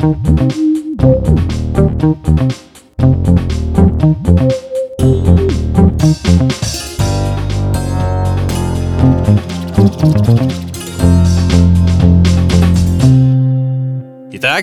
Итак,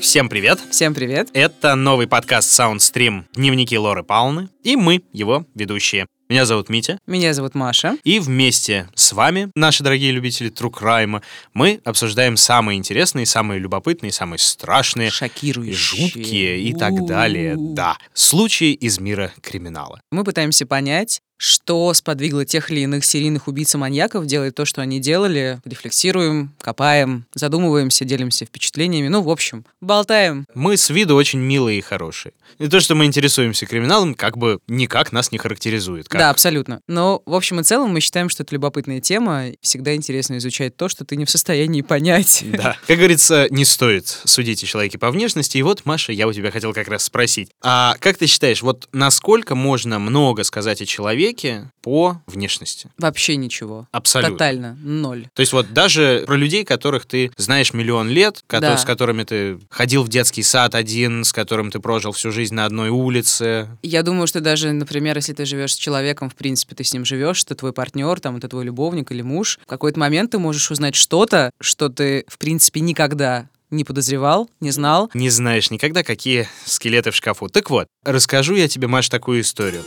всем привет. Всем привет. Это новый подкаст Soundstream «Дневники Лоры Пауны» и мы, его ведущие. Меня зовут Митя. Меня зовут Маша. И вместе с вами, наши дорогие любители True Crime, мы обсуждаем самые интересные, самые любопытные, самые страшные, шокирующие, жуткие и так далее. Да, случаи из мира криминала. Мы пытаемся понять, что сподвигло тех или иных серийных убийц и маньяков делать то, что они делали. Рефлексируем, копаем, задумываемся, делимся впечатлениями. Ну, в общем, болтаем. Мы с виду очень милые и хорошие. И то, что мы интересуемся криминалом, как бы никак нас не характеризует. Как? Да, абсолютно. Но, в общем и целом, мы считаем, что это любопытная тема. Всегда интересно изучать то, что ты не в состоянии понять. Да. Как говорится, не стоит судить о человеке по внешности. И вот, Маша, я у тебя хотел как раз спросить. А как ты считаешь, вот насколько можно много сказать о человеке, человеке по внешности? Вообще ничего. Абсолютно. Тотально. Ноль. То есть вот даже про людей, которых ты знаешь миллион лет, Да. с которыми ты ходил в детский сад один, с которым ты прожил всю жизнь на одной улице. Я думаю, что даже, например, если ты живешь с человеком, в принципе, ты с ним живешь, это твой партнер, там, это твой любовник или муж, в какой-то момент ты можешь узнать что-то, что ты, в принципе, никогда не подозревал, не знал. Не знаешь никогда, какие скелеты в шкафу. Так вот, расскажу я тебе, Маш, такую историю.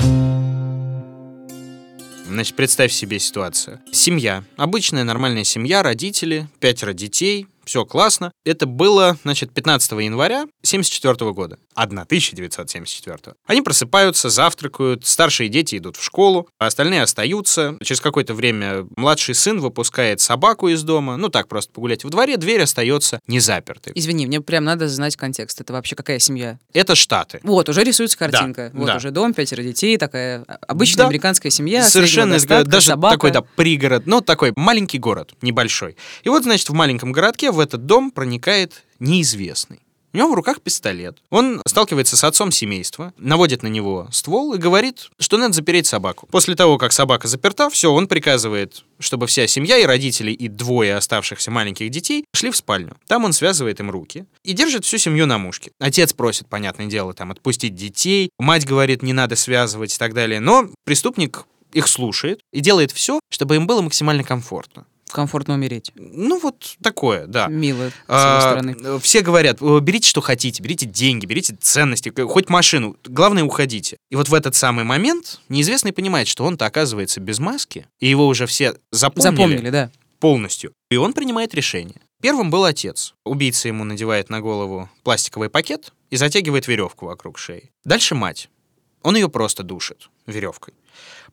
Значит, представь себе ситуацию. Семья. Обычная нормальная семья, родители, пятеро детей, все классно. Это было, значит, 15 января 74 года. 1974. Они просыпаются, завтракают, старшие дети идут в школу, а остальные остаются. Через какое-то время младший сын выпускает собаку из дома, ну так, просто погулять во дворе, дверь остается не запертой. Извини, мне прям надо знать контекст. Это вообще какая семья? Это Штаты. Вот, уже рисуется картинка. Да, вот да. уже дом, пятеро детей, такая обычная Да. американская семья. Совершенно достатка, даже собака. такой, да, пригород, ну, такой маленький город, небольшой. И вот, значит, в маленьком городке в этот дом проникает неизвестный. У него в руках пистолет. Он сталкивается с отцом семейства, наводит на него ствол и говорит, что надо запереть собаку. После того, как собака заперта, все, он приказывает, чтобы вся семья и родители, и двое оставшихся маленьких детей шли в спальню. Там он связывает им руки и держит всю семью на мушке. Отец просит, понятное дело, там отпустить детей. Мать говорит, не надо связывать и так далее. Но преступник их слушает и делает все, чтобы им было максимально комфортно. Комфортно умереть. Ну, вот такое, да. Мило с его А, стороны. Все говорят, «Э, берите, что хотите, берите деньги, берите ценности, хоть машину, главное, уходите. И вот в этот самый момент неизвестный понимает, что он-то оказывается без маски, и его уже все запомнили, Запомнили, да. полностью. И он принимает решение. Первым был отец. Убийца ему надевает на голову пластиковый пакет и затягивает веревку вокруг шеи. Дальше мать. Он ее просто душит веревкой.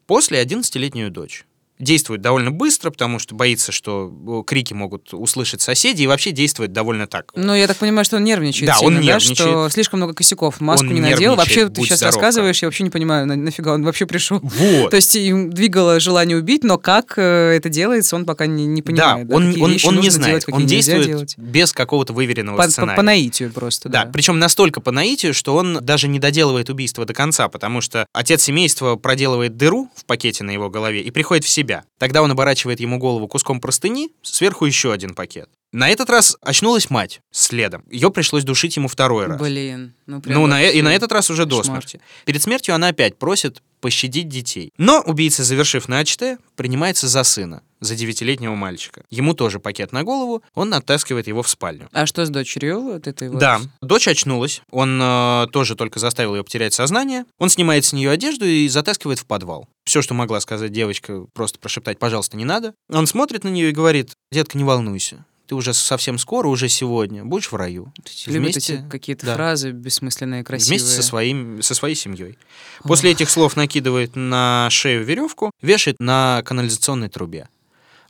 После 11-летнюю дочь. Действует довольно быстро, потому что боится, что э, крики могут услышать соседи, и вообще действует довольно так. Ну, я так понимаю, что он нервничает Да, сильно, он нервничает. что слишком много косяков. Маску Он не надел. Вообще, ты сейчас здоров, рассказываешь, я вообще не понимаю, на- нафига он вообще пришел. Вот. То есть им двигало желание убить, но как э, это делается, он пока не, не понимает. да, он, какие он, вещи он не знает, делать, он действует делать. без какого-то выверенного По, по- сценария. по наитию просто, Да, да. причем настолько по наитию, что он даже не доделывает убийство до конца, потому что отец семейства проделывает дыру в пакете на его голове и приходит в себя. Тогда он оборачивает ему голову куском простыни, сверху еще один пакет. На этот раз очнулась мать следом. Ее пришлось душить ему второй раз. Блин, ну прям Ну, на, и на этот раз уже до смерти. Перед смертью она опять просит пощадить детей. Но убийца, завершив начатое, принимается за сына, за девятилетнего мальчика. Ему тоже пакет на голову, он оттаскивает его в спальню. А что с дочерью вот этой вот? Да, дочь очнулась, он э, тоже только заставил ее потерять сознание. Он снимает с нее одежду и затаскивает в подвал. Все, что могла сказать девочка, просто прошептать «пожалуйста, не надо». Он смотрит на нее и говорит «детка, не волнуйся, ты уже совсем скоро, уже сегодня, будешь в раю». Любят Вместе- какие-то да. фразы бессмысленные, красивые. Вместе со, своим, со своей семьей. После этих слов накидывает на шею веревку, вешает на канализационной трубе.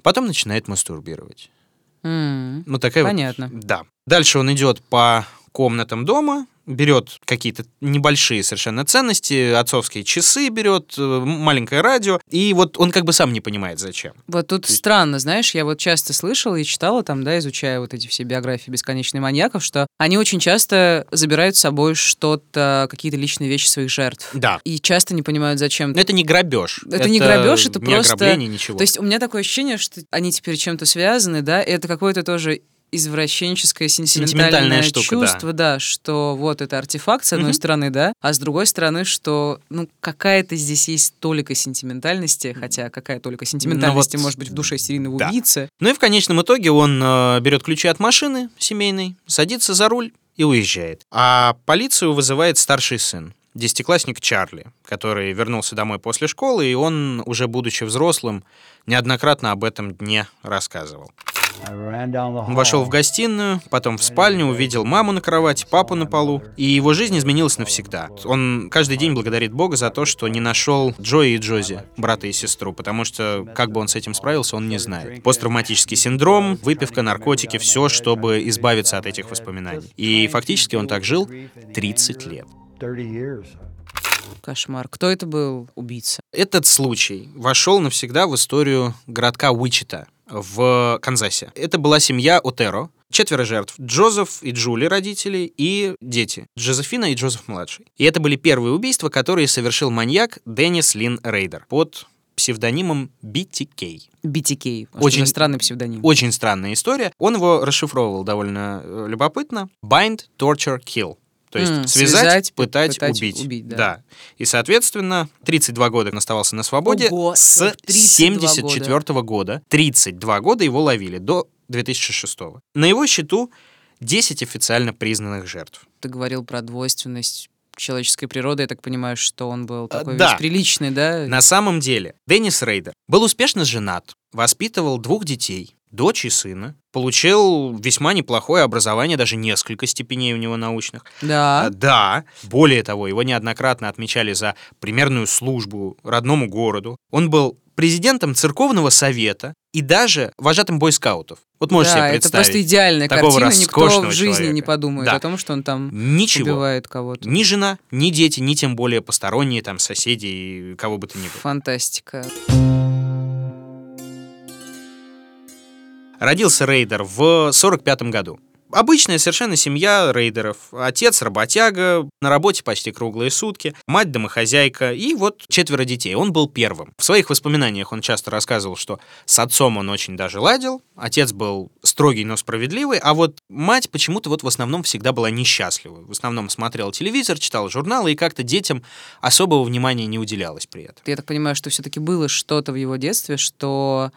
Потом начинает мастурбировать. М, Ну, такая вот- Понятно. да. Дальше он идет по комнатам дома, берет какие-то небольшие совершенно ценности, отцовские часы берет, э, маленькое радио, и вот он как бы сам не понимает, зачем. Вот тут есть- странно, знаешь, я вот часто слышала и читала там, да, изучая вот эти все биографии бесконечных маньяков, что они очень часто забирают с собой что-то, какие-то личные вещи своих жертв. Да. И часто не понимают, зачем. Но это не грабеж. Это не грабеж, это не просто- ограбление, ничего. То есть у меня такое ощущение, что они теперь чем-то связаны, да, и это какое-то тоже извращенческое Сентиментальная сентиментальное штука, чувство, да. что вот это артефакт, с одной Мгм. стороны, да, а с другой стороны, что, ну, какая-то здесь есть толика сентиментальности, хотя какая толика сентиментальности вот, может быть в душе серийного да. убийцы. Ну и в конечном итоге он э, берет ключи от машины семейной, садится за руль и уезжает. А полицию вызывает старший сын, десятиклассник Чарли, который вернулся домой после школы, и он, уже будучи взрослым, неоднократно об этом дне рассказывал. Он вошел в гостиную, потом в спальню, увидел маму на кровати, папу на полу, и его жизнь изменилась навсегда. Он каждый день благодарит Бога за то, что не нашел Джои и Джози, брата и сестру, потому что как бы он с этим справился, он не знает. Посттравматический синдром, выпивка, наркотики, все, чтобы избавиться от этих воспоминаний. И фактически он так жил 30 лет. Кошмар. Кто это был убийца? Этот случай вошел навсегда в историю городка Уичита в Канзасе. Это была семья Отеро. Четверо жертв. Джозеф и Джули, родители, и дети. Джозефина и Джозеф-младший. И это были первые убийства, которые совершил маньяк Деннис Лин Рейдер под псевдонимом BTK. BTK. Очень Очень- странный псевдоним. Очень странная история. Он его расшифровывал довольно э, любопытно. Bind, torture, kill. То есть М, связать, связать, пытать, пытать, убить. убить, да. И, соответственно, 32 года он оставался на свободе. Ого, с 32 74 года. 32 года его ловили до 2006. На его счету 10 официально признанных жертв. Ты говорил про двойственность человеческой природы. Я так понимаю, что он был такой А, да. весь приличный, да? На самом деле, Деннис Рейдер был успешно женат, воспитывал двух детей, дочь и сына, получил весьма неплохое образование, даже несколько степеней у него научных. Да. А, Да, более того, его неоднократно отмечали за примерную службу родному городу. Он был президентом церковного совета и даже вожатым бойскаутов. Вот можешь да, себе это представить. просто идеальная такого картина. Никто в жизни человека. не подумает Да. о том, что он там Ничего. убивает кого-то. Ни жена, ни дети, ни тем более посторонние там соседи и кого бы то ни было. Фантастика. Родился Рейдер в 45 году. Обычная совершенно семья рейдеров. Отец работяга, на работе почти круглые сутки, мать домохозяйка и вот четверо детей. Он был первым. В своих воспоминаниях он часто рассказывал, что с отцом он очень даже ладил, отец был строгий, но справедливый, а вот мать почему-то вот в основном всегда была несчастлива. В основном смотрела телевизор, читала журналы и как-то детям особого внимания не уделялось при этом. Я так понимаю, что все-таки было что-то в его детстве, что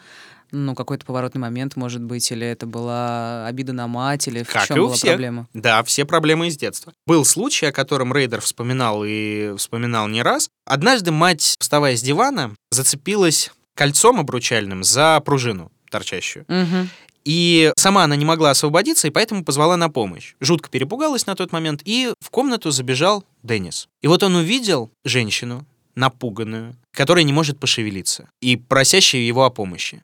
ну, какой-то поворотный момент, может быть, или это была обида на мать, или в Как чем и у была всех. проблема? Да, все проблемы из детства. Был случай, о котором Рейдер вспоминал и вспоминал не раз. Однажды мать, вставая с дивана, зацепилась кольцом обручальным за пружину торчащую. Мгм. И сама она не могла освободиться, и поэтому позвала на помощь. Жутко перепугалась на тот момент, и в комнату забежал Деннис. И вот он увидел женщину, напуганную, которая не может пошевелиться, и просящую его о помощи.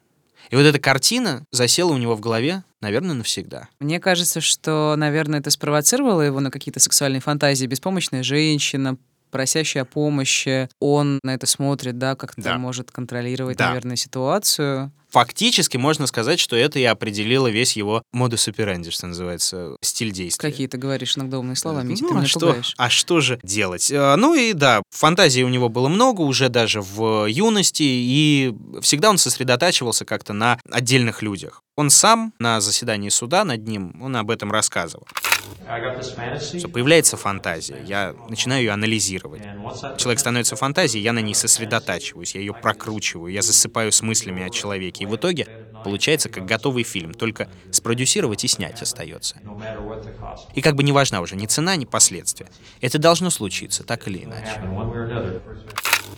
И вот эта картина засела у него в голове, наверное, навсегда. Мне кажется, что, наверное, это спровоцировало его на какие-то сексуальные фантазии. Беспомощная женщина, просящая о помощи. Он на это смотрит, да, как-то Да. может контролировать, Да. наверное, ситуацию. Фактически можно сказать, что это и определило весь его модус operandi, что называется, стиль действия. Какие ты говоришь иногда умные слова, Митя, Ну, ты а меня что, пугаешь. а что же делать? А, Ну и да, фантазии у него было много уже даже в юности, и всегда он сосредотачивался как-то на отдельных людях. Он сам на заседании суда над ним, он об этом рассказывал. Что появляется фантазия, я начинаю ее анализировать. Человек становится фантазией, я на ней сосредотачиваюсь, я ее прокручиваю, я засыпаю с мыслями о человеке. И в итоге получается как готовый фильм, только спродюсировать и снять остается. И как бы не важна уже ни цена, ни последствия. Это должно случиться, так или иначе.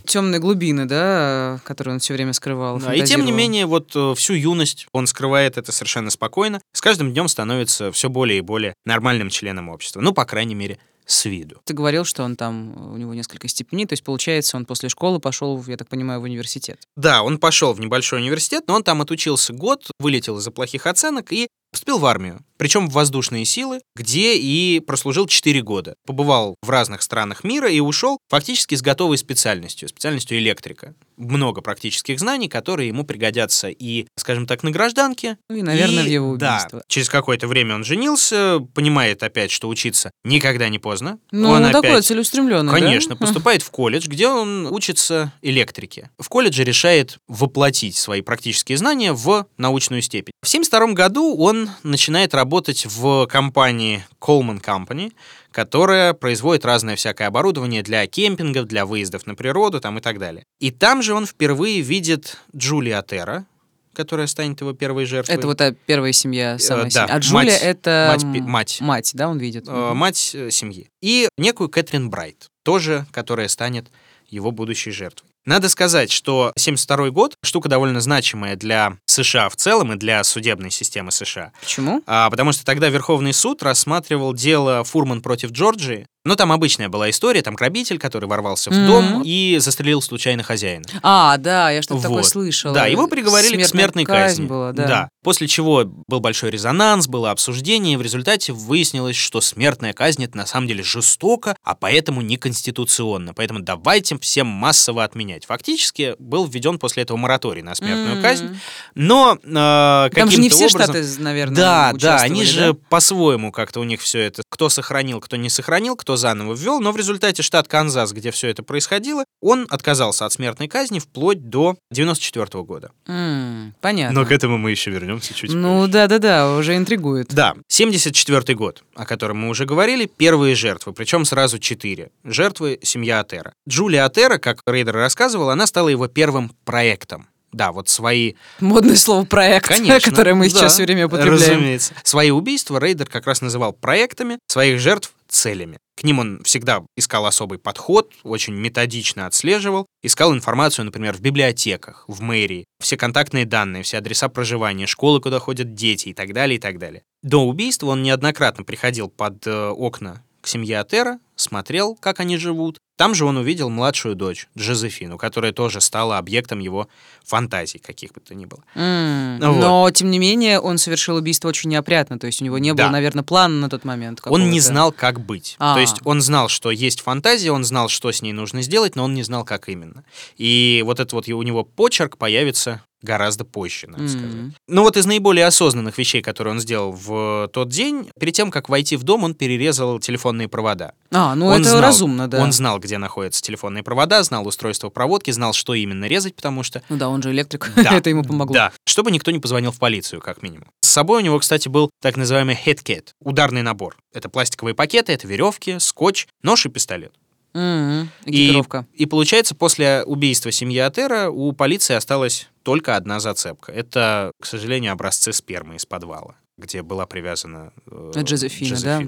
Темные глубины, да, которые он все время скрывал. Да, и тем не менее, вот э, всю юность он скрывает это совершенно спокойно. С каждым днем становится все более и более нормальным членом общества. Ну, по крайней мере, с виду. Ты говорил, что он там, у него несколько степеней, то есть, получается, он после школы пошел, я так понимаю, в университет. Да, он пошел в небольшой университет, но он там отучился год, вылетел из-за плохих оценок и поступил в армию. Причем в воздушные силы, где и прослужил 4 года. Побывал в разных странах мира и ушел фактически с готовой специальностью, специальностью электрика. Много практических знаний, которые ему пригодятся и, скажем так, на гражданке. Ну и, наверное, И, в его да, убийство. через какое-то время он женился, понимает опять, что учиться никогда не поздно. Ну, он такой опять целеустремленный, да? Конечно, поступает в колледж, где он учится электрике. В колледже решает воплотить свои практические знания в научную степень. В 1972 году он начинает работать работать в компании Coleman Company, которая производит разное всякое оборудование для кемпингов, для выездов на природу там и так далее. И там же он впервые видит Джулия Терра, которая станет его первой жертвой. Это вот та первая семья, самая Э, да, семья. А Джулия мать- это... мать мать. Мать, да, он видит? э, мать э, семьи. И некую Кэтрин Брайт, тоже, которая станет его будущей жертвой. Надо сказать, что 72 год штука довольно значимая для США в целом и для судебной системы США. Почему? А, потому что тогда Верховный суд рассматривал дело Фурман против Джорджии. Ну, там обычная была история, там грабитель, который ворвался в Мгм. дом и застрелил случайно хозяина. А, да, я что-то такое Вот. слышала. Да, его приговорили к смертной казни. была, да. После чего был большой резонанс, было обсуждение, и в результате выяснилось, что смертная казнь это на самом деле жестоко, а поэтому неконституционно. Поэтому давайте всем массово отменять. Фактически был введен после этого мораторий на смертную М. казнь, но э, Там же не каким-то все образом- штаты, наверное, да, да, они же да? по-своему как-то у них все это, кто сохранил, кто не сохранил, кто заново ввел, но в результате штат Канзас, где все это происходило, он отказался от смертной казни вплоть до 94 года. М, Понятно. этому мы еще вернемся чуть Ну, да-да-да, уже интригует. Да, 74 год, о котором мы уже говорили, первые жертвы, причем сразу четыре. Жертвы семья Отеро. Джулия Отеро, как Рейдер рассказывал, она стала его первым проектом. Да, вот свои Модное слово проект, Конечно. которое мы да, сейчас все время употребляем. Разумеется. Свои убийства Рейдер как раз называл проектами, своих жертв — целями. К ним он всегда искал особый подход, очень методично отслеживал, искал информацию, например, в библиотеках, в мэрии, все контактные данные, все адреса проживания, школы, куда ходят дети и так далее, и так далее. До убийства он неоднократно приходил под э, окна к семье Отеро, смотрел, как они живут. Там же он увидел младшую дочь, Джозефину, которая тоже стала объектом его фантазий, каких бы то ни было. М, Вот. Но, тем не менее, он совершил убийство очень неопрятно. То есть у него не было, Да. наверное, плана на тот момент. Он не знал, как быть. А. То есть он знал, что есть фантазия, он знал, что с ней нужно сделать, но он не знал, как именно. И вот этот вот у него почерк появится гораздо позже, надо М. сказать. Ну вот из наиболее осознанных вещей, которые он сделал в тот день, перед тем, как войти в дом, он перерезал телефонные провода. А, ну Он это знал- разумно, да. Он знал, где находятся телефонные провода, знал устройство проводки, знал, что именно резать, потому что Ну да, он же электрик. Да, это ему помогло. Да, чтобы никто не позвонил в полицию, как минимум. С собой у него, кстати, был так называемый headcat, ударный набор. Это пластиковые пакеты, это веревки, скотч, нож и пистолет. М, И, Экипировка. и получается, после убийства семьи Атера у полиции осталась только одна зацепка. Это, к сожалению, образцы спермы из подвала, где была привязана э, Джозефина, да?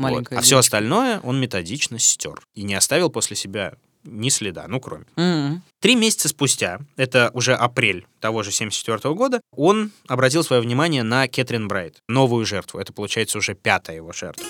Вот. Маленькая А все остальное он методично стер и не оставил после себя ни следа, ну, кроме. М, Три месяца спустя, это уже апрель того же 74 года, он обратил свое внимание на Кэтрин Брайт, новую жертву. Это, получается, уже пятая его жертва.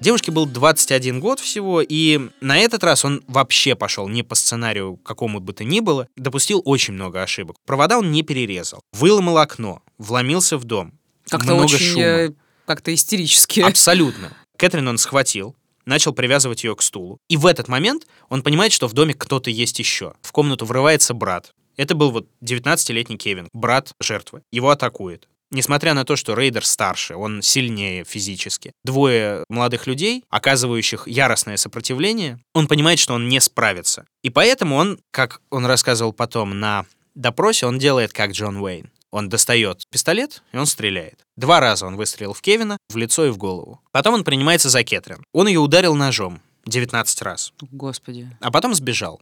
Девушке был 21 год всего, и на этот раз он вообще пошел не по сценарию какому бы то ни было, допустил очень много ошибок. Провода он не перерезал, выломал окно, вломился в дом. Как-то много очень шума. Как-то истерически. Абсолютно. Кэтрин он схватил, начал привязывать ее к стулу. И в этот момент он понимает, что в доме кто-то есть еще. В комнату врывается брат. Это был вот 19-летний Кевин, брат жертвы. Его атакует. Несмотря на то, что Рейдер старше, он сильнее физически. Двое молодых людей, оказывающих яростное сопротивление, он понимает, что он не справится. И поэтому он, как он рассказывал потом на допросе, он делает как Джон Уэйн. Он достает пистолет, и он стреляет. Два раза он выстрелил в Кевина, в лицо и в голову. Потом он принимается за Кэтрин. Он ее ударил ножом 19 раз, Господи. а потом сбежал.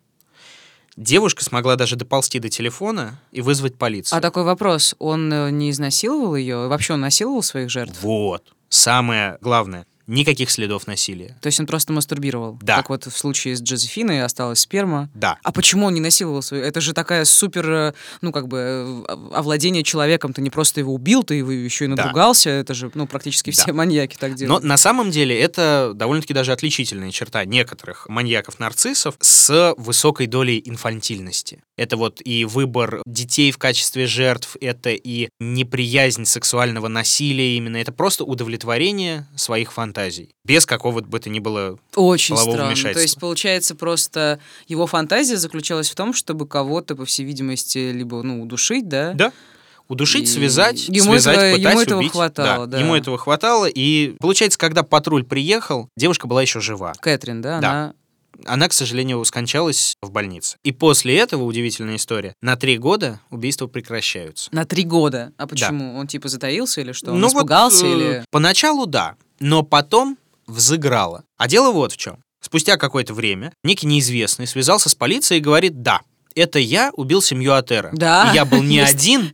Девушка смогла даже доползти до телефона и вызвать полицию. А такой вопрос, он э, не изнасиловал ее? Вообще он насиловал своих жертв? Вот. Самое главное. Никаких следов насилия. То есть он просто мастурбировал? Да. Как вот в случае с Джозефиной осталась сперма. Да. А почему он не насиловал свою? Это же такая супер, э, ну, как бы, э, овладение человеком. Ты не просто его убил, ты его еще и Да. надругался. Это же, ну, практически Да. все маньяки так Но делают. на самом деле это довольно-таки даже отличительная черта некоторых маньяков-нарциссов с высокой долей инфантильности. Это вот и выбор детей в качестве жертв, это и неприязнь сексуального насилия именно, это просто удовлетворение своих фантазий. Без какого бы то ни было... Очень странно. То есть, получается, просто его фантазия заключалась в том, чтобы кого-то, по всей видимости, либо, ну, удушить, да? Да. Удушить, И связать, ему связать, этого- пытать, ему этого убить. хватало, да. Ему этого хватало. И получается, когда патруль приехал, девушка была еще жива. Кэтрин, да? Да. Она она, к сожалению, скончалась в больнице. И после этого, удивительная история, на три года убийства прекращаются. На три года. А почему? Он типа затаился или что? Он Ну вот, испугался э, или... Поначалу да, но потом взыграло. А дело вот в чем. Спустя какое-то время некий неизвестный связался с полицией и говорит, да, это я убил семью Атера. Да, И я был не один,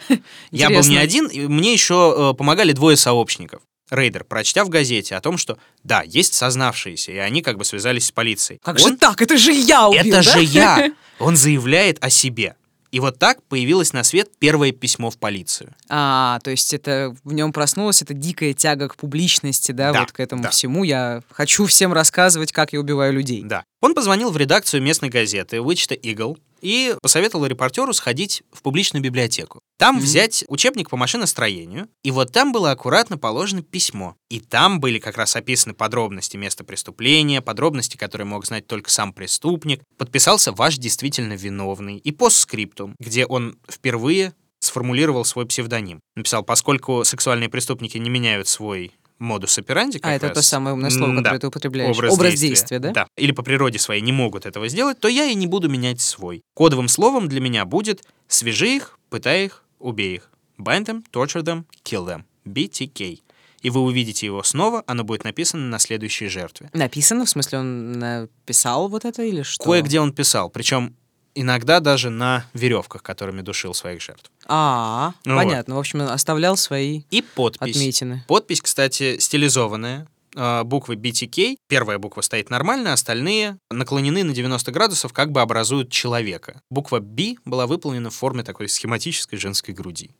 я был не один, и мне еще э, помогали двое сообщников. Рейдер, прочтя в газете о том, что да, есть сознавшиеся, и они как бы связались с полицией. Как Он- же так? Это же я убил, Это да? же я! Он заявляет о себе. И вот так появилось на свет первое письмо в полицию. А, то есть это в нем проснулась эта дикая тяга к публичности, да, Да, вот к этому да. всему. Я хочу всем рассказывать, как я убиваю людей. Да. Он позвонил в редакцию местной газеты Wichita Eagle и посоветовал репортеру сходить в публичную библиотеку. Там Мгм. взять учебник по машиностроению, и вот там было аккуратно положено письмо. И там были как раз описаны подробности места преступления, подробности, которые мог знать только сам преступник. Подписался ваш действительно виновный. И постскриптум, где он впервые сформулировал свой псевдоним. Написал, поскольку сексуальные преступники не меняют свой модус операнди, А, это то самое умное слово, М, да. которое ты употребляешь. действия, да? Да. Или по природе своей не могут этого сделать, то я и не буду менять свой. Кодовым словом для меня будет «свяжи их, пытай их, убей их». Bind them, torture them, kill them. BTK. И вы увидите его снова, оно будет написано на следующей жертве. Написано, в смысле, он написал вот это или что? Кое-где он писал, причем иногда даже на веревках, которыми душил своих жертв. А, Ну понятно. В общем, оставлял свои И подпись. отметины. Подпись, кстати, стилизованная. а, Буквы BTK. Первая буква стоит нормально, остальные наклонены на 90 градусов, как бы образуют человека. Буква B была выполнена в форме такой схематической женской груди.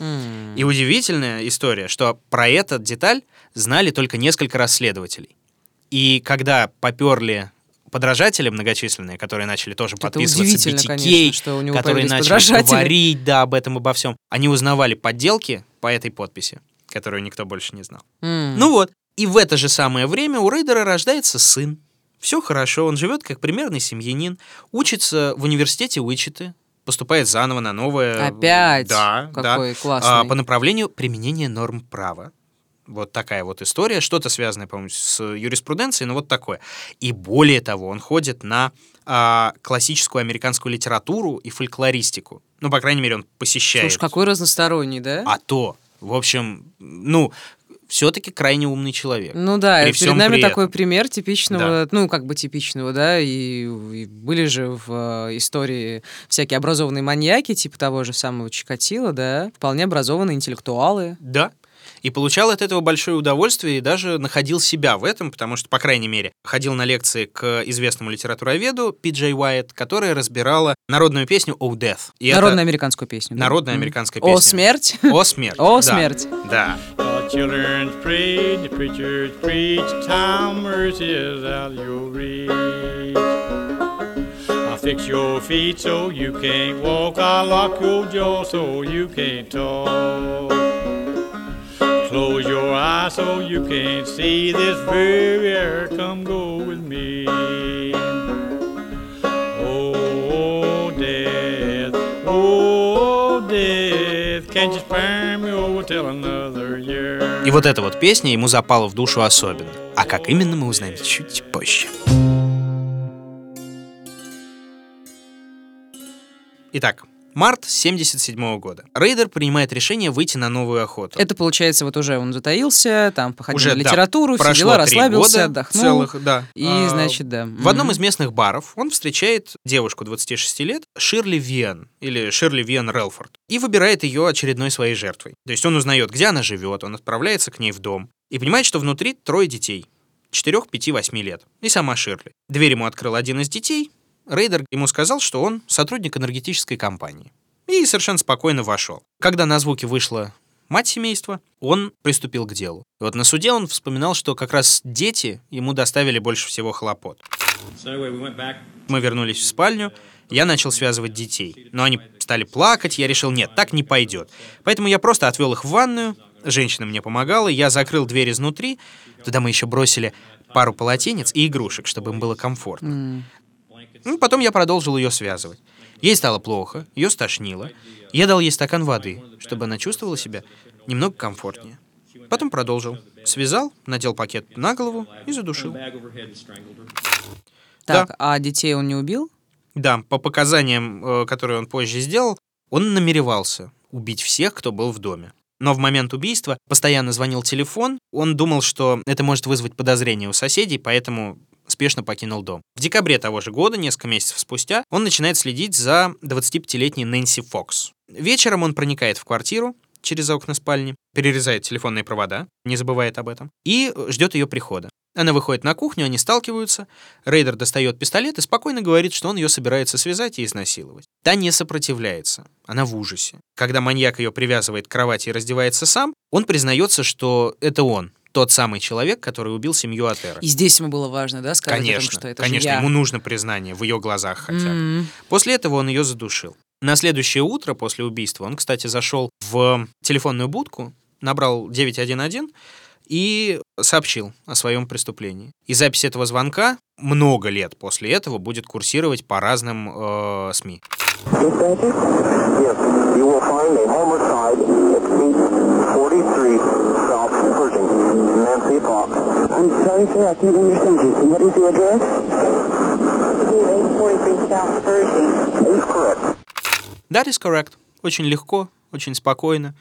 М. И удивительная история, что про этот деталь знали только несколько расследователей. И когда поперли подражатели многочисленные, которые начали тоже Это подписываться BTK, конечно, что у него которые начали говорить, да, об этом, обо всем, они узнавали подделки по этой подписи, которую никто больше не знал. М. Ну вот, и в это же самое время у Рейдера рождается сын. Все хорошо, он живет как примерный семьянин, учится в университете Уичиты, поступает заново на новое... Опять? Да, да. Какой классный. А, по направлению применения норм права. Вот такая вот история, что-то связанное, по-моему, с юриспруденцией, но вот такое. И более того, он ходит на а, классическую американскую литературу и фольклористику. Ну, по крайней мере, он посещает. Слушай, какой разносторонний, да? А то, в общем, ну, все-таки крайне умный человек. Ну да, При перед нами при такой этом. пример типичного, ну как бы типичного, да, и, и были же в э, истории всякие образованные маньяки, типа того же самого Чикатила, да, вполне образованные интеллектуалы. Да. И получал от этого большое удовольствие и даже находил себя в этом, потому что, по крайней мере, ходил на лекции к известному литературоведу Пи Джей Уайт, которая разбирала народную песню «Oh Death». И это Народную американскую песню. да? народная Мгм. американская песня. О, смерть! О, смерть. О, смерть! Да. The children's prayed, the preachers preached, time mercy is out your reach. I'll fix your feet so you can't walk, I'll lock your jaw so you can't talk. Close your eyes so you can't see this air, come go with me. Oh, death, oh, death, can't you spare me over till another year? И вот эта вот песня ему запала в душу особенно. А как именно, мы узнаем чуть позже. Итак, март 77 года. Рейдер принимает решение выйти на новую охоту. Это получается, вот уже он затаился, там походил Уже, на да, литературу, все Прошло дела, расслабился, года отдохнул. целых, да. И, А, значит, да. В одном из местных баров он встречает девушку 26 лет, Ширли Виан, или Ширли Виан Релфорд, и выбирает ее очередной своей жертвой. То есть он узнает, где она живет, он отправляется к ней в дом и понимает, что внутри трое детей. 4, 5, 8 лет. И сама Ширли. Дверь ему открыл один из детей. Рейдер ему сказал, что он сотрудник энергетической компании. И совершенно спокойно вошел. Когда на звуки вышла мать семейства, он приступил к делу. И вот на суде он вспоминал, что как раз дети ему доставили больше всего хлопот. Мы вернулись в спальню, я начал связывать детей. Но они стали плакать, я решил, нет, так не пойдет. Поэтому я просто отвел их в ванную, женщина мне помогала, я закрыл дверь изнутри, туда мы еще бросили пару полотенец и игрушек, чтобы им было комфортно. М. Ну, потом я продолжил ее связывать. Ей стало плохо, ее стошнило. Я дал ей стакан воды, чтобы она чувствовала себя немного комфортнее. Потом продолжил. Связал, надел пакет на голову и задушил. Так, а детей он не убил? Да, по показаниям, э, которые он позже сделал, он намеревался убить всех, кто был в доме. Но в момент убийства постоянно звонил телефон, он думал, что это может вызвать подозрение у соседей, поэтому спешно покинул дом. В декабре того же года, несколько месяцев спустя, он начинает следить за 25-летней Нэнси Фокс. Вечером он проникает в квартиру через окна спальни, перерезает телефонные провода, не забывает об этом, и ждет ее прихода. Она выходит на кухню, они сталкиваются. Рейдер достает пистолет и спокойно говорит, что он ее собирается связать и изнасиловать. Та не сопротивляется. Она в ужасе. Когда маньяк ее привязывает к кровати и раздевается сам, он признается, что это он, тот самый человек, который убил семью Атера. И здесь ему было важно, да, сказать Конечно, о том, что это конечно, же я. ему нужно признание в ее глазах хотя бы. М. После этого он ее задушил. На следующее утро после убийства он, кстати, зашел в телефонную будку, набрал 911 и сообщил о своем преступлении. И запись этого звонка много лет после этого будет курсировать по разным э, СМИ. Yes. You will find a homicide at 843 South Pershing. Nancy Fox. I'm sorry, sir. I can't understand you. What is the address? 843 South Pershing. That is correct. That is correct. Очень легко, очень спокойно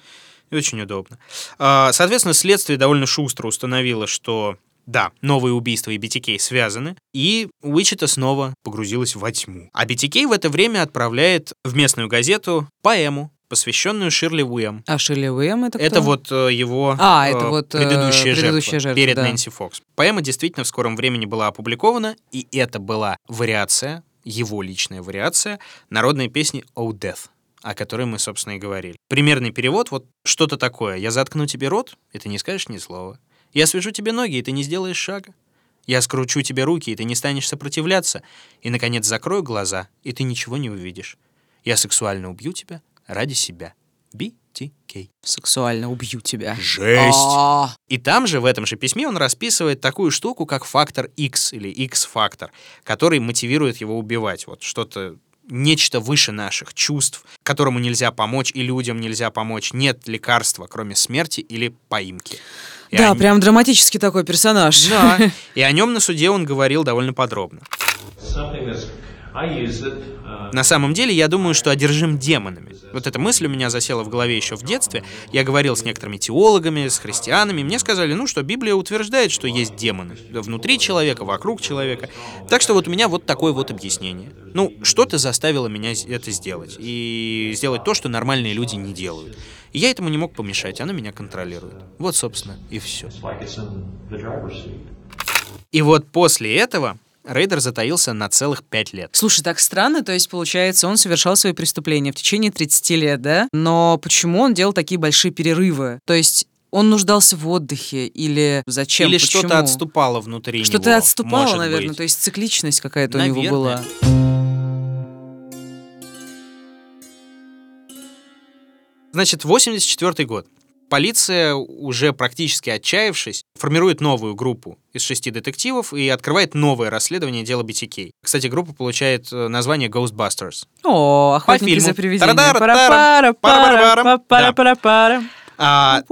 и очень удобно. А, Соответственно, следствие довольно шустро установило, что да, новые убийства и BTK связаны, и Уичета снова погрузилась во тьму. А BTK в это время отправляет в местную газету поэму, посвященную Ширли Уэм. А Ширли Уэм это Это кто? вот э, его А, э, это вот, э, предыдущая, предыдущая жертва, жертва, перед да. Нэнси Фокс. Поэма действительно в скором времени была опубликована, и это была вариация, его личная вариация народной песни «Oh Death», о которой мы, собственно, и говорили. Примерный перевод вот что-то такое. «Я заткну тебе рот, и ты не скажешь ни слова. Я свяжу тебе ноги, и ты не сделаешь шага. Я скручу тебе руки, и ты не станешь сопротивляться. И, наконец, закрою глаза, и ты ничего не увидишь. Я сексуально убью тебя ради себя. BTK. Сексуально убью тебя. Жесть! А, И там же, в этом же письме, он расписывает такую штуку, как фактор X или X-фактор, который мотивирует его убивать. Вот что-то нечто выше наших чувств, которому нельзя помочь, и людям нельзя помочь. Нет лекарства, кроме смерти или поимки. И Да, они- прям драматический такой персонаж. Да, и о нем на суде он говорил довольно подробно. something that's На самом деле, я думаю, что одержим демонами. Вот эта мысль у меня засела в голове еще в детстве. Я говорил с некоторыми теологами, с христианами. Мне сказали, ну, что Библия утверждает, что есть демоны. Внутри человека, вокруг человека. Так что вот у меня вот такое вот объяснение. Ну, что-то заставило меня это сделать. И сделать то, что нормальные люди не делают. И я этому не мог помешать, оно меня контролирует. Вот, собственно, и все. И вот после этого Рейдер затаился на целых пять лет. Слушай, так странно, то есть, получается, он совершал свои преступления в течение 30 лет, да? Но почему он делал такие большие перерывы? То есть, он нуждался в отдыхе или зачем? Или Почему? что-то отступало внутри Что-то него, отступало, может наверное, быть. то есть цикличность какая-то у него Наверное. была. Значит, 84 год. Полиция, уже практически отчаявшись, формирует новую группу из шести детективов и открывает новое расследование дела BTK. Кстати, группа получает э, название Ghostbusters. О, охотники за привидениями. А,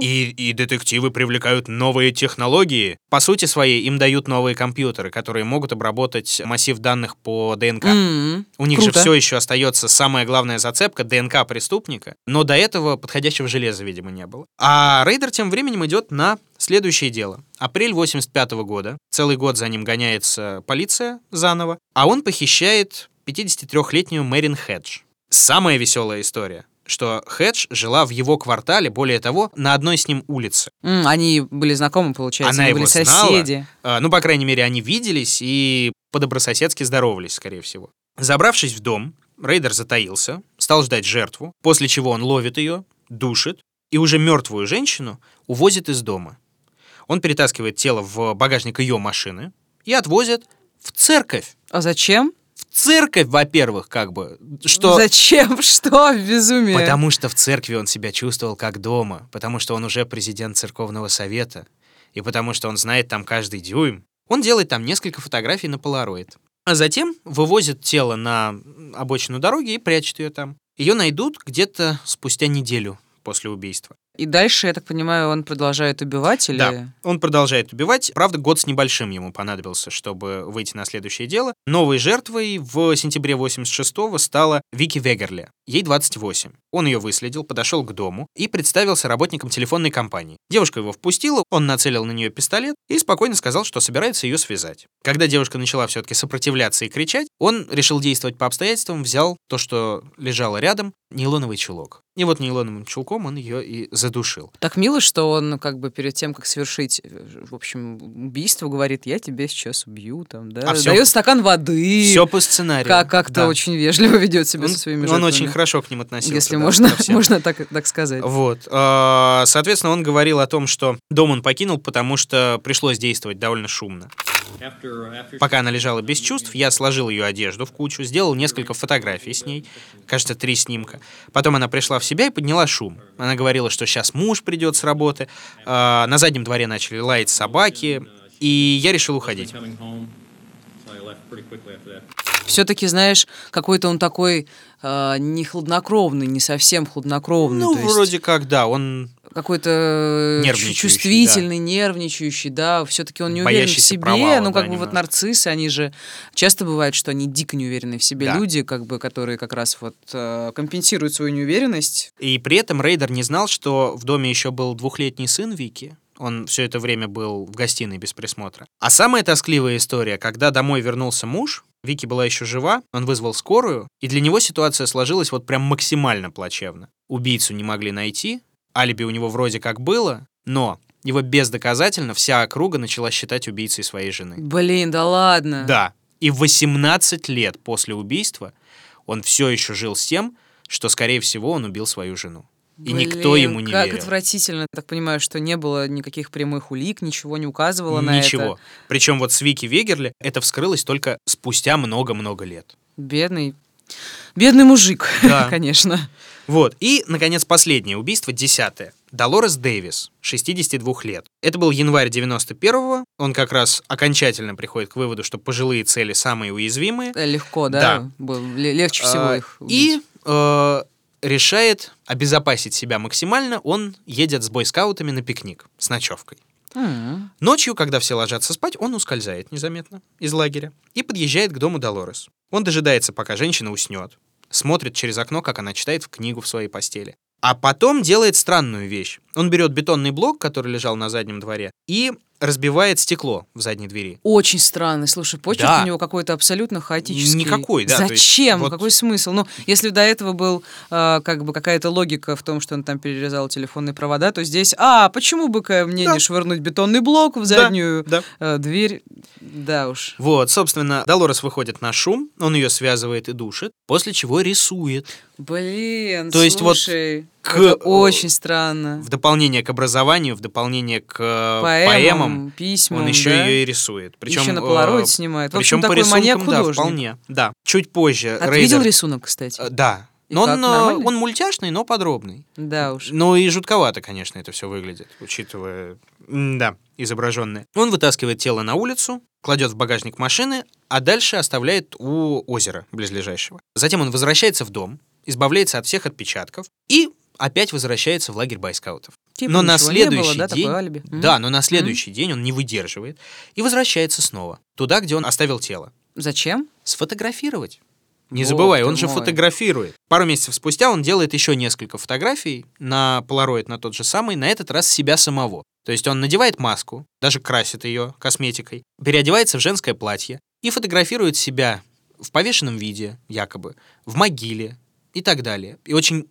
и, и детективы привлекают новые технологии. По сути своей, им дают новые компьютеры, которые могут обработать массив данных по ДНК. М, У них круто. же все еще остается самая главная зацепка ДНК преступника, но до этого подходящего железа, видимо, не было. А Рейдер тем временем идет на следующее дело. Апрель 85 года. Целый год за ним гоняется полиция заново, а он похищает 53-летнюю Мэрин Хедж. Самая веселая история что Хедж жила в его квартале, более того, на одной с ним улице. М, Они были знакомы, получается, Она они были соседи. А, Ну, по крайней мере, они виделись и по-добрососедски здоровались, скорее всего. Забравшись в дом, Рейдер затаился, стал ждать жертву, после чего он ловит ее, душит и уже мертвую женщину увозит из дома. Он перетаскивает тело в багажник ее машины и отвозит в церковь. А зачем? В церковь, во-первых, как бы. Что... Зачем? Что? Безумие. Потому что в церкви он себя чувствовал как дома, потому что он уже президент церковного совета, и потому что он знает там каждый дюйм. Он делает там несколько фотографий на полароид. А затем вывозит тело на обочину дороги и прячет ее там. Ее найдут где-то спустя неделю после убийства. И дальше, я так понимаю, он продолжает убивать или... Да, он продолжает убивать. Правда, год с небольшим ему понадобился, чтобы выйти на следующее дело. Новой жертвой в сентябре 86-го стала Вики Вегерли. Ей 28. Он ее выследил, подошел к дому и представился работником телефонной компании. Девушка его впустила, он нацелил на нее пистолет и спокойно сказал, что собирается ее связать. Когда девушка начала все-таки сопротивляться и кричать, он решил действовать по обстоятельствам, взял то, что лежало рядом, нейлоновый чулок. И вот нейлоновым чулком он ее и задушил. Так мило, что он как бы перед тем, как совершить, э, в общем, убийство, говорит, я тебя сейчас убью, там, да, А дает стакан воды, Все по сценарию. как как-то Да. очень вежливо ведет себя он, со своими он жертвами. очень хорошо к ним относился. если да, можно, можно так, так сказать. Вот. А, Соответственно, он говорил о том, что дом он покинул, потому что пришлось действовать довольно шумно. Пока она лежала без чувств, я сложил ее одежду в кучу, сделал несколько фотографий с ней, кажется, три снимка. Потом она пришла в себя и подняла шум. Она говорила, что сейчас муж придет с работы. А, На заднем дворе начали лаять собаки, и я решил уходить. Все-таки, знаешь, какой-то он такой э, не хладнокровный, не совсем хладнокровный. Ну, есть вроде как, да, он какой-то Нервничающий, чувствительный, нервничающий, да, все-таки он не уверен в себе, провала, ну как да, бы вот немножко. нарциссы, они же часто бывает, что они дико неуверенные в себе Да. люди, как бы, которые как раз вот э, компенсируют свою неуверенность. И при этом Рейдер не знал, что в доме еще был двухлетний сын Вики. Он все это время был в гостиной без присмотра. А самая тоскливая история, когда домой вернулся муж, Вики была еще жива, он вызвал скорую, и для него ситуация сложилась вот прям максимально плачевно. Убийцу не могли найти, алиби у него вроде как было, но его бездоказательно вся округа начала считать убийцей своей жены. Блин, да ладно. Да. И 18 лет после убийства он все еще жил с тем, что, скорее всего, он убил свою жену. И никто Блин, ему не как верил. отвратительно. Я так понимаю, что не было никаких прямых улик, ничего не указывало на это. Ничего. Причем вот с Вики Вегерли это вскрылось только спустя много-много лет. Бедный. Бедный мужик, Да. конечно. Вот. И, наконец, последнее убийство, десятое. Долорес Дэвис, 62 лет. Это был январь 91-го. Он как раз окончательно приходит к выводу, что пожилые цели самые уязвимые. Э, Легко, да? Да. Легче всего А, их убить. И э, решает обезопасить себя максимально. Он едет с бойскаутами на пикник с ночевкой. М. Ночью, когда все ложатся спать, он ускользает незаметно из лагеря и подъезжает к дому Долорес. Он дожидается, пока женщина уснет, смотрит через окно, как она читает в книгу в своей постели. А потом делает странную вещь. Он берет бетонный блок, который лежал на заднем дворе, и разбивает стекло в задней двери. Очень странный. Слушай, почерк Да. у него какой-то абсолютно хаотический. Никакой, да, Зачем? вот- Какой смысл? Ну, если до этого был э, как бы какая-то логика в том, что он там перерезал телефонные провода, то здесь, а, почему бы ко мне Да. не швырнуть бетонный блок в заднюю Да. э, дверь? Да уж. Вот, собственно, Долорес выходит на шум, он ее связывает и душит, после чего рисует. Блин, То есть вот слушай, к- это очень странно. В дополнение к образованию, в дополнение к э, Поэмам, поэмам, письмам, он еще да? ее и рисует. Причем, Еще на э, полароид снимает. Причем по рисункам, да, вполне. Да. Чуть позже А ты Рейдер- видел рисунок, кстати? Э, Да. И Но как, он, э, нормально? он мультяшный, но подробный. Да уж. Ну и жутковато, конечно, это все выглядит, учитывая, да, изображенное. Он вытаскивает тело на улицу, кладет в багажник машины, а дальше оставляет у озера близлежащего. Затем он возвращается в дом, избавляется от всех отпечатков и опять возвращается в лагерь байскаутов. Типа но на не было, следующий да, день, алиби? Да, но на следующий день он не выдерживает и возвращается снова туда, где он оставил тело. Зачем? Сфотографировать. Не забывай, ты он же мой. фотографирует. Пару месяцев спустя он делает еще несколько фотографий на полароид, на тот же самый, на этот раз себя самого. То есть он надевает маску, даже красит ее косметикой, переодевается в женское платье и фотографирует себя в повешенном виде, якобы, в могиле и так далее. И очень,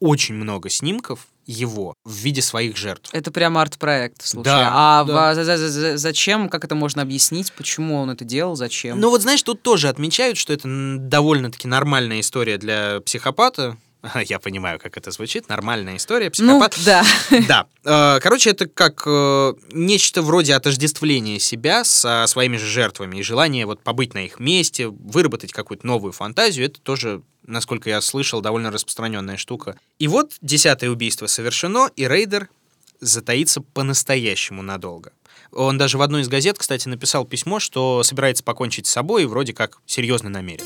очень много снимков его в виде своих жертв. Это прям арт-проект, слушай. Да, а да. в- за- за- за- зачем, как это можно объяснить, почему он это делал, зачем? Ну вот знаешь, тут тоже отмечают, что это довольно-таки нормальная история для психопата. Я понимаю, как это звучит. Нормальная история. Ну, Психопат. да. Да. Э, Короче, это как э, нечто вроде отождествления себя со своими же жертвами и желание вот побыть на их месте, выработать какую-то новую фантазию. Это тоже, насколько я слышал, довольно распространенная штука. И вот десятое убийство совершено, и рейдер затаится по-настоящему надолго. Он даже в одной из газет, кстати, написал письмо, что собирается покончить с собой и вроде как серьезно намерен.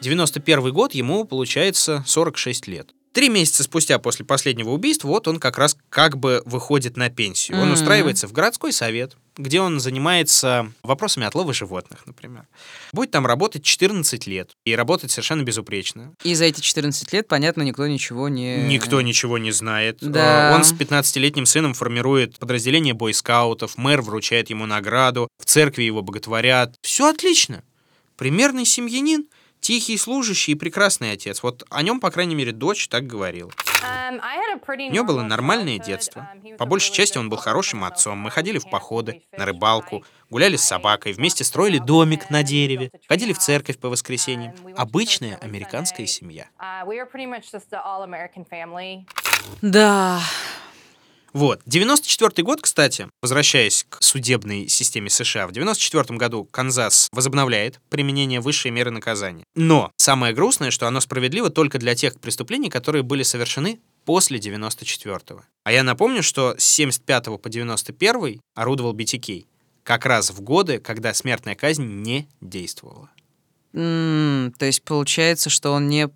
91 год, ему получается 46 лет. Три месяца спустя после последнего убийства, вот он как раз как бы выходит на пенсию. Он Мгм. устраивается в городской совет, где он занимается вопросами отлова животных, например. Будет там работать 14 лет и работать совершенно безупречно. И за эти 14 лет, понятно, никто ничего не... Никто ничего не знает. Да. Э, Он с 15-летним сыном формирует подразделение бойскаутов, мэр вручает ему награду, в церкви его боготворят. Все отлично. Примерный семьянин, тихий служащий и прекрасный отец. Вот о нем, по крайней мере, дочь так говорила. У У него было нормальное детство. По большей части он был хорошим отцом. Мы ходили в походы, на рыбалку, гуляли с собакой, вместе строили домик на дереве, ходили в церковь по воскресеньям. Обычная американская семья. Да. Вот. 94 год, кстати, возвращаясь к судебной системе США, в 94 году Канзас возобновляет применение высшей меры наказания. Но самое грустное, что оно справедливо только для тех преступлений, которые были совершены после 94-го. А я напомню, что с 75 по 91 орудовал BTK как раз в годы, когда смертная казнь не действовала. М, то есть получается, что он не,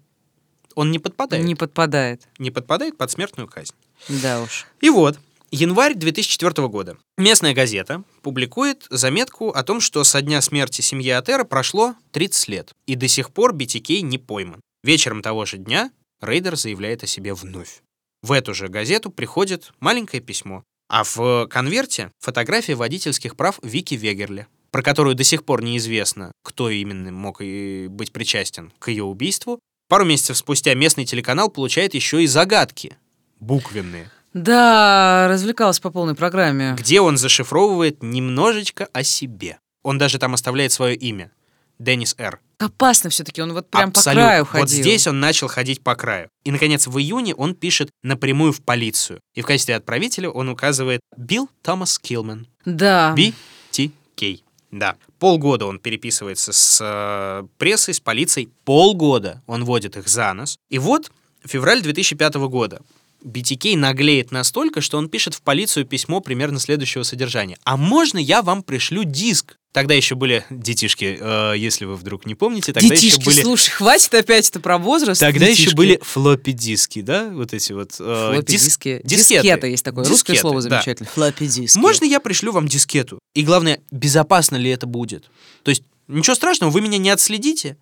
Он не подпадает. не подпадает. не подпадает под смертную казнь. Да уж. И вот, январь 2004 года. Местная газета публикует заметку о том, что со дня смерти семьи Атера прошло 30 лет, и до сих пор BTK не пойман. Вечером того же дня Рейдер заявляет о себе вновь. В эту же газету приходит маленькое письмо, а в конверте фотография водительских прав Вики Вегерли, про которую до сих пор неизвестно, кто именно мог быть причастен к ее убийству. Пару месяцев спустя местный телеканал получает еще и загадки, буквенные, Да, развлекалась по полной программе. где он зашифровывает немножечко о себе. Он даже там оставляет свое имя. Деннис Р. Опасно все-таки, он вот прям Абсолютно. по краю ходил. Вот здесь он начал ходить по краю. И, наконец, в июне он пишет напрямую в полицию. И в качестве отправителя он указывает Билл Томас Килман. Да. BTK. Да. Полгода он переписывается с э, прессой, с полицией. Полгода он водит их за нос. И вот февраль 2005 года. BTK наглеет настолько, что он пишет в полицию письмо примерно следующего содержания. «А можно я вам пришлю диск?» Тогда еще были детишки, э, если вы вдруг не помните, тогда Детишки, еще были... слушай, хватит опять это про возраст. Тогда еще детишки. были флоппи диски, да, вот эти вот. э, Флоппи дис- диски. дискеты. Дискета есть такое русское Дискеты, слово да. замечательное. Флоппи диски. Можно я пришлю вам дискету? И главное, безопасно ли это будет? То есть, ничего страшного, вы меня не отследите.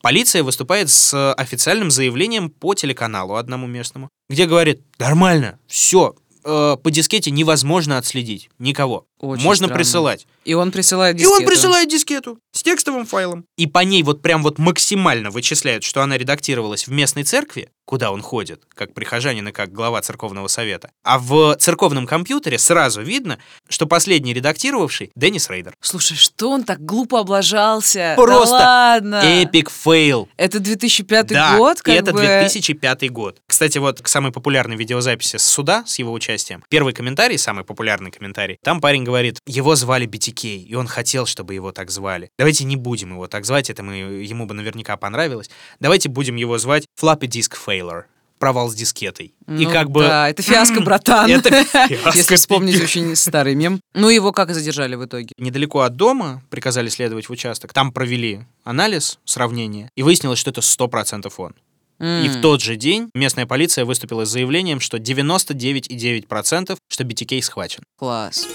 Полиция выступает с официальным заявлением по телеканалу одному местному, где говорит, нормально, все, по дискете невозможно отследить никого. Очень Можно странно. присылать. И он присылает И он дискету. присылает дискету с текстовым файлом. И по ней вот прям вот максимально вычисляют, что она редактировалась в местной церкви, куда он ходит, как прихожанин и как глава церковного совета. А в церковном компьютере сразу видно, что последний редактировавший Деннис Рейдер. Слушай, что он так глупо облажался? Просто да ладно. Epic fail. Это 2005 Да, год, как и это бы... 2005 год. Кстати, вот к самой популярной видеозаписи с суда, с его участием, первый комментарий, самый популярный комментарий, там парень говорит, его звали BTK, и он хотел, чтобы его так звали. Давайте не будем его так звать, это мы, ему бы наверняка понравилось. Давайте будем его звать Floppy Disk Failure. Провал с дискетой. и Ну как бы... Да, это фиаско, братан. Это фиаско, Если вспомнить очень старый мем. Ну, его как и задержали в итоге? Недалеко от дома приказали следовать в участок. Там провели анализ, сравнение, и выяснилось, что это 100% он. И в тот же день местная полиция выступила с заявлением, что 99,9% что BTK схвачен. Класс.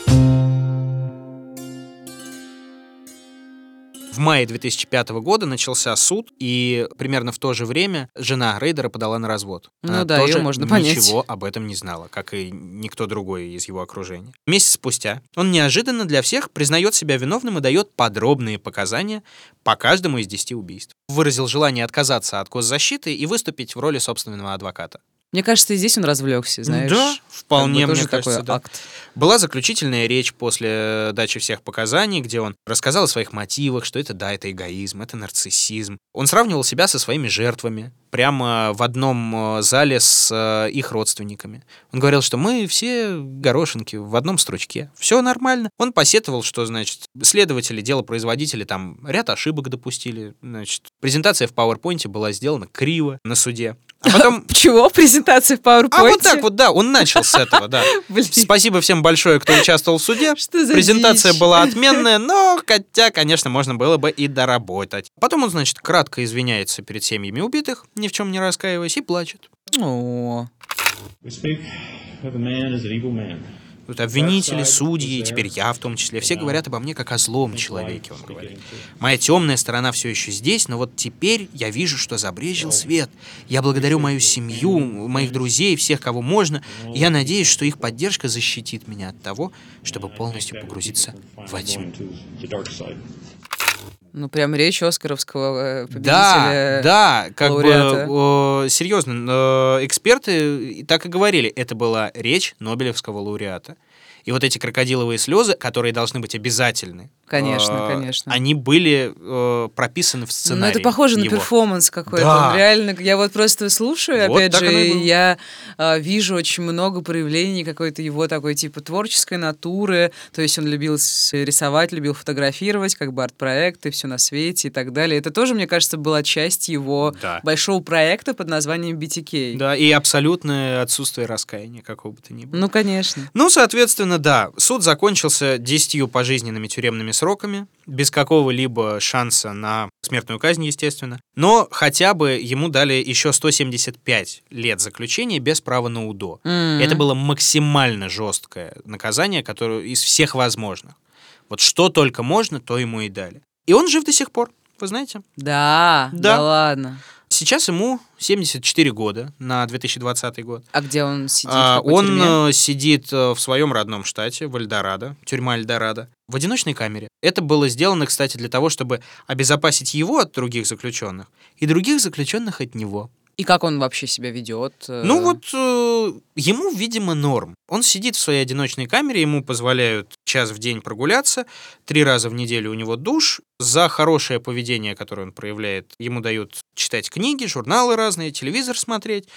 В мае 2005 года начался суд, и примерно в то же время жена Рейдера подала на развод. Ну Она да, тоже можно понять. ничего об этом не знала, как и никто другой из его окружения. Месяц спустя он неожиданно для всех признает себя виновным и дает подробные показания по каждому из 10 убийств. Выразил желание отказаться от госзащиты и выступить в роли собственного адвоката. Мне кажется, и здесь он развлекся, знаешь. Да, вполне, Как бы мне тоже такой кажется, да. акт. Была заключительная речь после дачи всех показаний, где он рассказал о своих мотивах, что это, да, это эгоизм, это нарциссизм. Он сравнивал себя со своими жертвами прямо в одном э, зале с э, их родственниками. Он говорил, что мы все горошинки в одном стручке. Все нормально. Он посетовал, что, значит, следователи, делопроизводители там ряд ошибок допустили. Значит, презентация в PowerPoint была сделана криво на суде. А потом Чего? Презентация презентация в PowerPoint. А вот так вот, да, он начал с этого, да. Спасибо всем большое, кто участвовал в суде. Что за Презентация дичь? была отменная, но хотя, конечно, можно было бы и доработать. Потом он, значит, кратко извиняется перед семьями убитых, ни в чем не раскаиваясь, и плачет. О, We speak of a man as an evil man. Тут обвинители, судьи, и теперь я в том числе, все говорят обо мне как о злом человеке, он говорит. Моя темная сторона все еще здесь, но вот теперь я вижу, что забрежил свет. Я благодарю мою семью, моих друзей, всех, кого можно. И я надеюсь, что их поддержка защитит меня от того, чтобы полностью погрузиться во тьму. Ну прям речь Оскаровского э, Да, победителя. да, как лауреата. бы э, серьезно, э, эксперты так и говорили, это была речь Нобелевского лауреата. И вот эти крокодиловые слезы, которые должны быть обязательны, Конечно, э, конечно. они были э, прописаны в Ну, сценарии. это похоже на его. перформанс какой-то. Да. Он реально, я вот просто слушаю, Вот опять же, я а, вижу очень много проявлений какой-то его такой типа творческой натуры. То есть он любил рисовать, любил фотографировать, как бы арт-проекты, все на свете и так далее. Это тоже, мне кажется, была часть его Да. большого проекта под названием BTK. Да, и абсолютное отсутствие раскаяния какого бы то ни было. Ну, конечно. Ну, соответственно, да, суд закончился десятью пожизненными тюремными сроками, без какого-либо шанса на смертную казнь, естественно. Но хотя бы ему дали еще 175 лет заключения без права на УДО. М. Это было максимально жесткое наказание, которое из всех возможных. Вот что только можно, то ему и дали. И он жив до сих пор, вы знаете. Да, да, Да. ладно. Сейчас ему 74 года на 2020 год. А где он сидит? А, он тюрьме? э, сидит э, в своем родном штате, в Эльдорадо, тюрьма Эльдорадо, в одиночной камере. Это было сделано, кстати, для того, чтобы обезопасить его от других заключенных и других заключенных от него. И как он вообще себя ведет? э, Ну вот э, ему, видимо, норм. Он сидит в своей одиночной камере, ему позволяют час в день прогуляться, три раза в неделю у него душ. За хорошее поведение, которое он проявляет, ему дают читать книги, журналы разные, телевизор смотреть.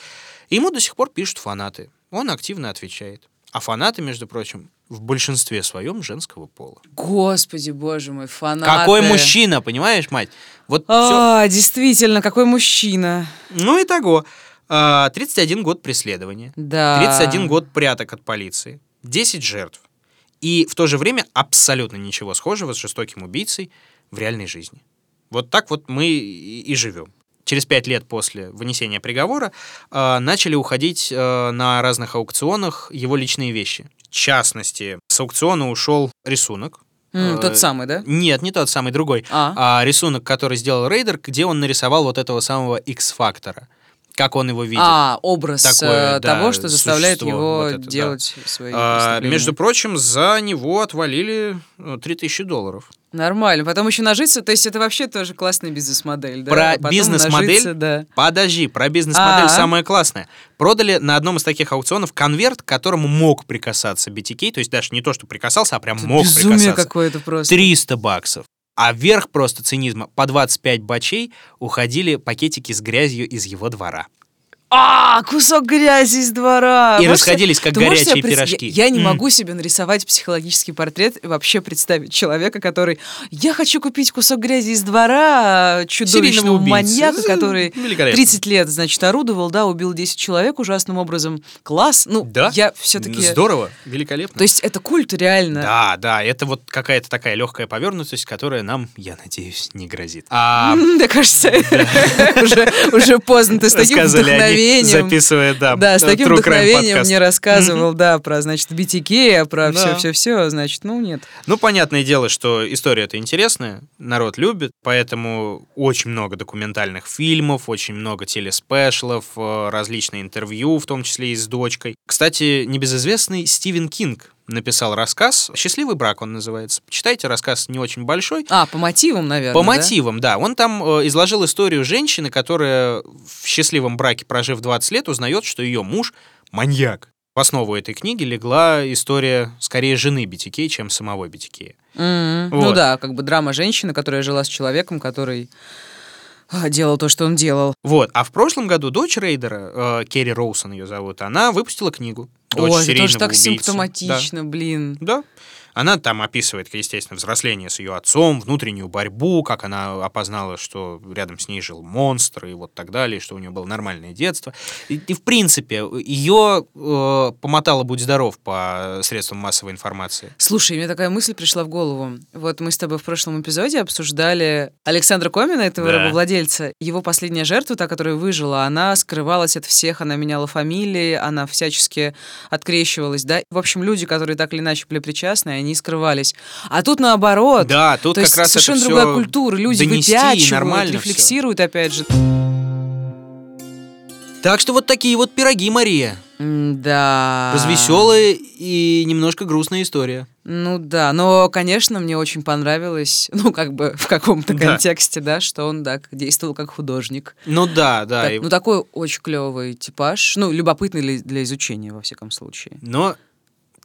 Ему до сих пор пишут фанаты. Он активно отвечает. А фанаты, между прочим, в большинстве своем женского пола. Господи, боже мой, фанаты. Какой мужчина, понимаешь, мать? Вот все. А, действительно, какой мужчина. Ну и того. А, 31 год преследования. Да. 31 год пряток от полиции, 10 жертв. И в то же время абсолютно ничего схожего с жестоким убийцей в реальной жизни. Вот так вот мы и живем. Через пять лет после вынесения приговора э, начали уходить э, на разных аукционах его личные вещи. В частности, с аукциона ушел рисунок. Э, тот самый, да? Нет, не тот самый, другой. А. А рисунок, который сделал Рейдер, где он нарисовал вот этого самого X-фактора. Как он его видит. А, образ Такое, э, да, того, что заставляет его вот это, да. делать свои А, между прочим, за него отвалили э, 3000 долларов. Нормально. Потом еще нажиться, то есть это вообще тоже классная бизнес-модель, да? Про Потом бизнес-модель? нажиться, да. Подожди, про бизнес-модель А. самое классное. Продали на одном из таких аукционов конверт, к которому мог прикасаться BTK, то есть даже не то, что прикасался, а прям мог Безумие прикасаться. какое-то просто. 300 баксов. А вверх просто цинизма по 25 бачей уходили пакетики с грязью из его двора. А, кусок грязи из двора. И Можешь расходились, себе- как горячие пирожки. Я, я не могу себе нарисовать психологический портрет и вообще представить человека, который... Я хочу купить кусок грязи из двора чудовищного маньяка, который Великолепно. 30 лет, значит, орудовал, да, убил 10 человек ужасным образом. Класс. Ну, Да? я все-таки... Здорово, великолепно. То есть это культ реально. Да, да, это вот какая-то такая легкая повернутость, которая нам, я надеюсь, не грозит. А Мне кажется, уже, поздно. Ты с таким вдохновением... записывая, да, Да, с э, таким вдохновением мне рассказывал, да, про, значит, BTK, а про все-все-все, значит, ну нет. Ну, понятное дело, что история-то интересная, народ любит, поэтому очень много документальных фильмов, очень много телеспешлов, э, различные интервью, в том числе и с дочкой. Кстати, небезызвестный Стивен Кинг написал рассказ «Счастливый брак» он называется. Читайте, рассказ не очень большой, А, по мотивам, наверное, По да? мотивам, да. Он там э, изложил историю женщины, которая в счастливом браке, прожив 20 лет, узнает, что ее муж маньяк. В основу этой книги легла история скорее жены BTK, чем самого. Мгм. Ну Вот. да, как бы драма женщины, которая жила с человеком, который а, делал то, что он делал. Вот. А в прошлом году дочь Рейдера, э, Керри Роусон ее зовут, она выпустила книгу. Дочь Ой, это тоже так убийцы. симптоматично, блин. Да. Она там описывает, естественно, взросление с ее отцом, внутреннюю борьбу, как она опознала, что рядом с ней жил монстр и вот так далее, что у нее было нормальное детство. И, и в принципе, ее э, помотало «Будь здоров» по средствам массовой информации. Слушай, мне такая мысль пришла в голову. Вот мы с тобой в прошлом эпизоде обсуждали Александра Комина, этого Да. рабовладельца. Его последняя жертва, та, которая выжила, она скрывалась от всех, она меняла фамилии, она всячески открещивалась, да. В общем, люди, которые так или иначе были причастны, они скрывались. А тут наоборот. Да, тут То как есть раз это совершенно всё другая культура. Люди выпячивают, рефлексируют, опять же. Так что вот такие вот пироги, Мария. Да. Развеселая и немножко грустная история. Ну да, но, конечно, мне очень понравилось, ну, как бы в каком-то Да. контексте, да, что он, да, к- действовал как художник. Ну да, да. Так, и- ну, такой очень клевый типаж, ну, любопытный для, для изучения, во всяком случае. Но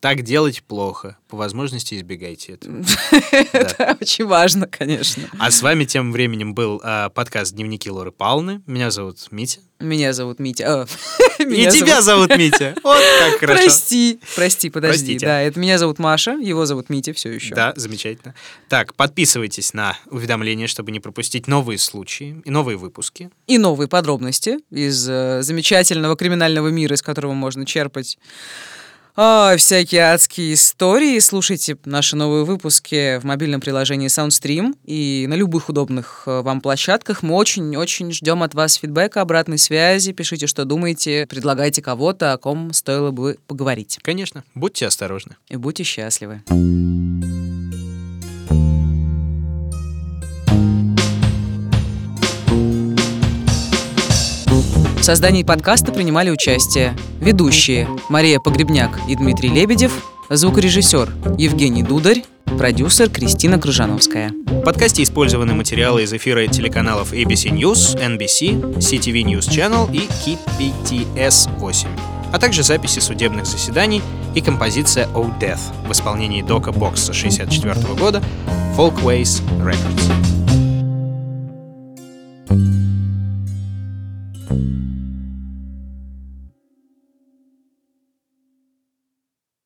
так делать плохо. По возможности избегайте этого. Это очень важно, конечно. А с вами тем временем был а, подкаст «Дневники Лоры Павловны». Меня зовут Митя. Меня зовут Митя. а, И тебя зовут Митя. Вот как хорошо. Прости, прости, подожди. Да, это меня зовут Маша, его зовут Митя все еще. Да, замечательно. Так, подписывайтесь на уведомления, чтобы не пропустить новые случаи и новые выпуски. И новые подробности из э, замечательного криминального мира, из которого можно черпать а, всякие адские истории. Слушайте наши новые выпуски в мобильном приложении SoundStream и на любых удобных э, вам площадках. Мы очень-очень ждем от вас фидбэка, обратной связи. Пишите, что думаете, предлагайте кого-то, о ком стоило бы поговорить. Конечно, будьте осторожны. И будьте счастливы. В создании подкаста принимали участие ведущие Мария Погребняк и Дмитрий Лебедев, звукорежиссер Евгений Дударь, продюсер Кристина Крыжановская. В подкасте использованы материалы из эфира телеканалов ABC News, NBC, CTV News Channel и KPTS-8, а также записи судебных заседаний и композиция «Oh Death» в исполнении Дока Бокса 1964 года Folkways Records.